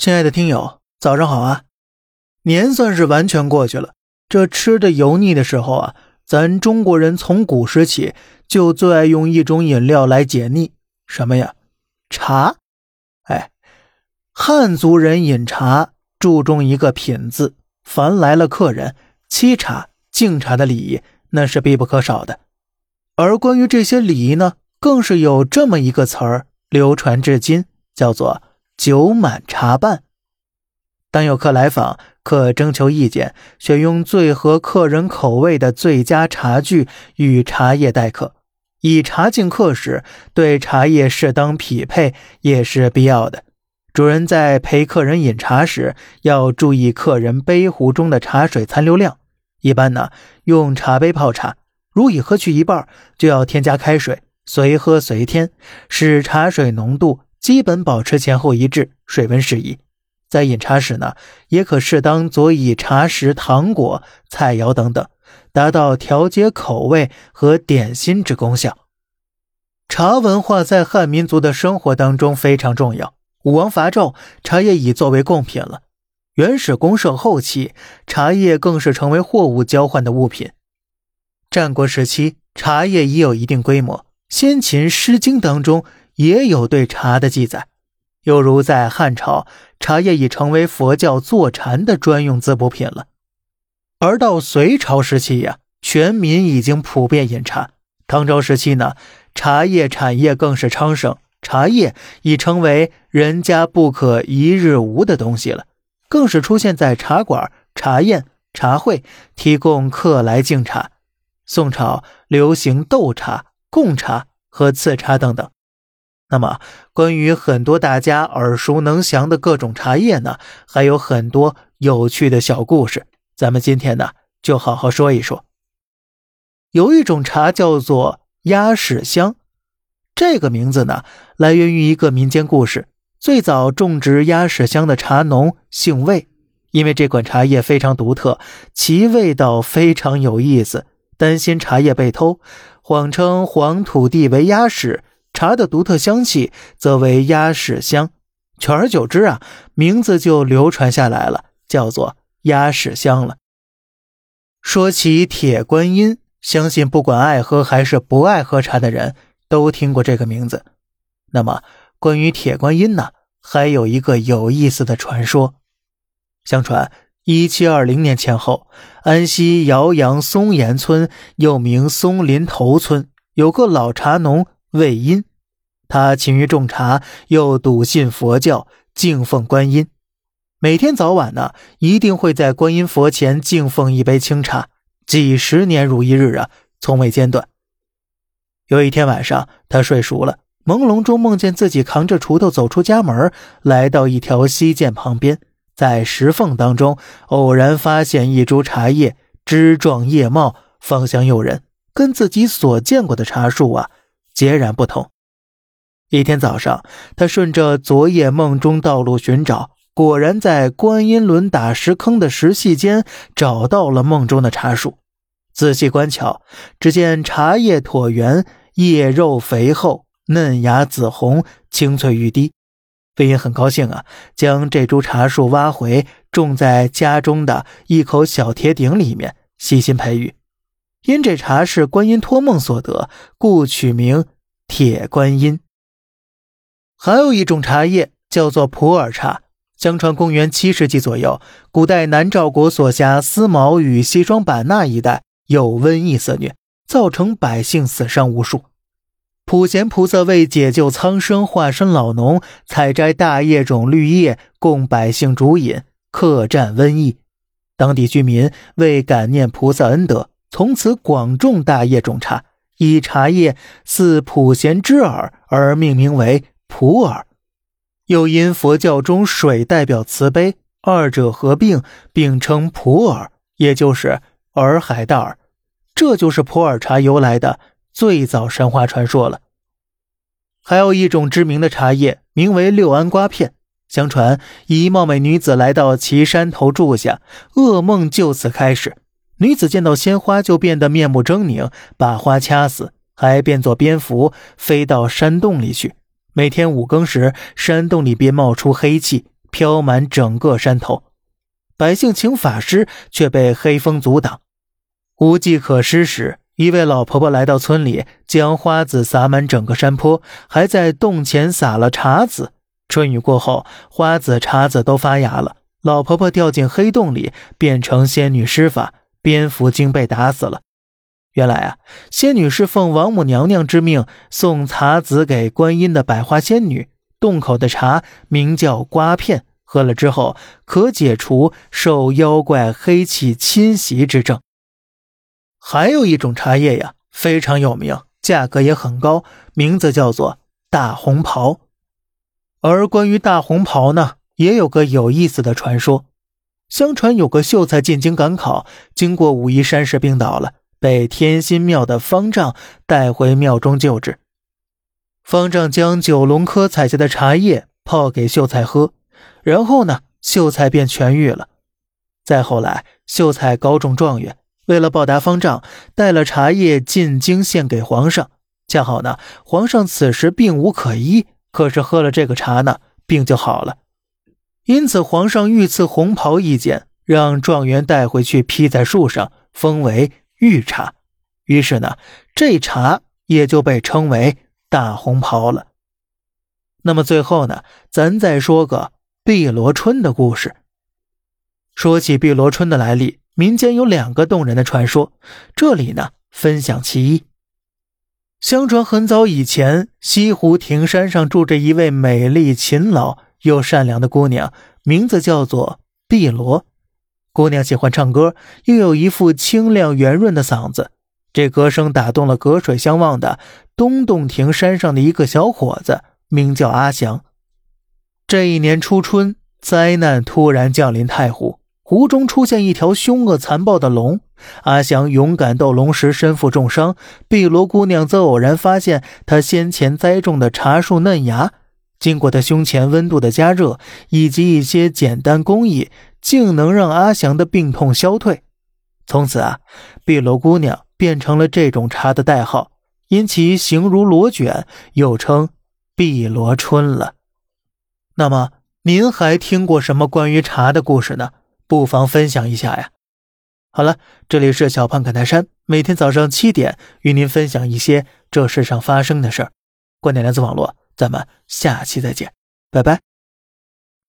亲爱的听友，早上好啊！年算是完全过去了，这吃的油腻的时候啊，咱中国人从古时起就最爱用一种饮料来解腻，什么呀？茶。哎，汉族人饮茶注重一个品字，凡来了客人，沏茶、敬茶的礼仪那是必不可少的。而关于这些礼仪呢，更是有这么一个词儿流传至今，叫做。酒满茶半，当有客来访，可征求意见，选用最合客人口味的最佳茶具与茶叶待客。以茶敬客时，对茶叶适当匹配也是必要的。主人在陪客人饮茶时，要注意客人杯壶中的茶水残留量。一般呢，用茶杯泡茶，如已喝去一半，就要添加开水，随喝随添，使茶水浓度。基本保持前后一致，水温适宜。在饮茶时呢，也可适当佐以茶食、糖果、菜肴等等，达到调节口味和点心之功效。茶文化在汉民族的生活当中非常重要。武王伐纣，茶叶已作为贡品了。原始公社后期，茶叶更是成为货物交换的物品。战国时期，茶叶已有一定规模。先秦《诗经》当中。也有对茶的记载，又如在汉朝，茶叶已成为佛教坐禅的专用滋补品了。而到隋朝时期呀，全民已经普遍饮茶。唐朝时期呢，茶叶产业更是昌盛，茶叶已成为人家不可一日无的东西了，更是出现在茶馆、茶宴、茶会，提供客来敬茶。宋朝流行斗茶、贡茶和赐茶等等。那么，关于很多大家耳熟能详的各种茶叶呢，还有很多有趣的小故事。咱们今天呢，就好好说一说。有一种茶叫做鸭屎香，这个名字呢，来源于一个民间故事。最早种植鸭屎香的茶农姓魏，因为这款茶叶非常独特，其味道非常有意思，担心茶叶被偷，谎称黄土地为鸭屎。茶的独特香气则为鸭屎香，久而久之啊，名字就流传下来了，叫做鸭屎香了。说起铁观音，相信不管爱喝还是不爱喝茶的人都听过这个名字。那么，关于铁观音呢，还有一个有意思的传说。相传，一七二零年前后，安溪姚阳松岩村又名松林头村，有个老茶农。魏因，他勤于种茶，又笃信佛教，敬奉观音。每天早晚呢，一定会在观音佛前敬奉一杯清茶，几十年如一日啊，从未间断。有一天晚上，他睡熟了，朦胧中梦见自己扛着锄头走出家门，来到一条溪涧旁边，在石缝当中偶然发现一株茶叶，枝状叶茂，芳香诱人，跟自己所见过的茶树啊。截然不同。一天早上，他顺着昨夜梦中道路寻找，果然在观音轮打石坑的石隙间找到了梦中的茶树。仔细观瞧，只见茶叶椭圆，叶肉肥厚，嫩芽紫红，青翠欲滴。飞鹰很高兴啊，将这株茶树挖回，种在家中的一口小铁鼎里面，细心培育。因这茶是观音托梦所得，故取名铁观音。还有一种茶叶叫做普洱茶。相传公元七世纪左右，古代南诏国所辖思茅与西双版纳一带有瘟疫肆虐，造成百姓死伤无数。普贤菩萨为解救苍生，化身老农，采摘大叶种绿叶供百姓煮饮，克战瘟疫。当地居民为感念菩萨恩德。从此广种大叶种茶，以茶叶似普贤之耳而命名为普洱。又因佛教中水代表慈悲，二者合并并称普洱，也就是洱海大洱。这就是普洱茶由来的最早神话传说了。还有一种知名的茶叶，名为六安瓜片。相传一貌美女子来到岐山头住下，噩梦就此开始。女子见到鲜花就变得面目狰狞，把花掐死，还变作蝙蝠飞到山洞里去。每天五更时，山洞里便冒出黑气，飘满整个山头。百姓请法师，却被黑风阻挡。无计可施时，一位老婆婆来到村里，将花籽撒满整个山坡，还在洞前撒了茶籽。春雨过后，花籽、茶籽都发芽了。老婆婆掉进黑洞里，变成仙女施法，蝙蝠精被打死了。原来啊，仙女是奉王母娘娘之命送茶籽给观音的百花仙女。洞口的茶名叫瓜片。喝了之后，可解除受妖怪黑气侵袭之症。还有一种茶叶呀，非常有名，价格也很高，名字叫做大红袍。而关于大红袍呢，也有个有意思的传说。相传有个秀才进京赶考，经过武夷山时病倒了，被天心庙的方丈带回庙中救治。方丈将九龙科采下的茶叶泡给秀才喝。然后呢，秀才便痊愈了。再后来，秀才高中状元，为了报答方丈，带了茶叶进京献给皇上。恰好呢，皇上此时病无可医，可是喝了这个茶呢，病就好了。因此，皇上御赐红袍一件，让状元带回去披在树上，封为御茶。于是呢，这茶也就被称为大红袍了。那么最后呢，咱再说个。碧螺春的故事。说起碧螺春的来历，民间有两个动人的传说，这里呢分享其一。相传很早以前，西湖亭山上住着一位美丽、勤劳又善良的姑娘，名字叫做碧螺。姑娘喜欢唱歌，又有一副清亮圆润的嗓子，这歌声打动了隔水相望的东洞庭山上的一个小伙子，名叫阿祥。这一年初春，灾难突然降临太湖，湖中出现一条凶恶残暴的龙。阿祥勇敢斗龙时身负重伤，碧罗姑娘则偶然发现他先前栽种的茶树嫩芽。经过他胸前温度的加热以及一些简单工艺，竟能让阿祥的病痛消退。从此啊，碧螺姑娘变成了这种茶的代号，因其形如罗卷，又称碧螺春了。那么您还听过什么关于茶的故事呢？不妨分享一下呀。好了，这里是小胖侃大山，每天早上七点与您分享一些这世上发生的事儿。观点来自网络，咱们下期再见，拜拜。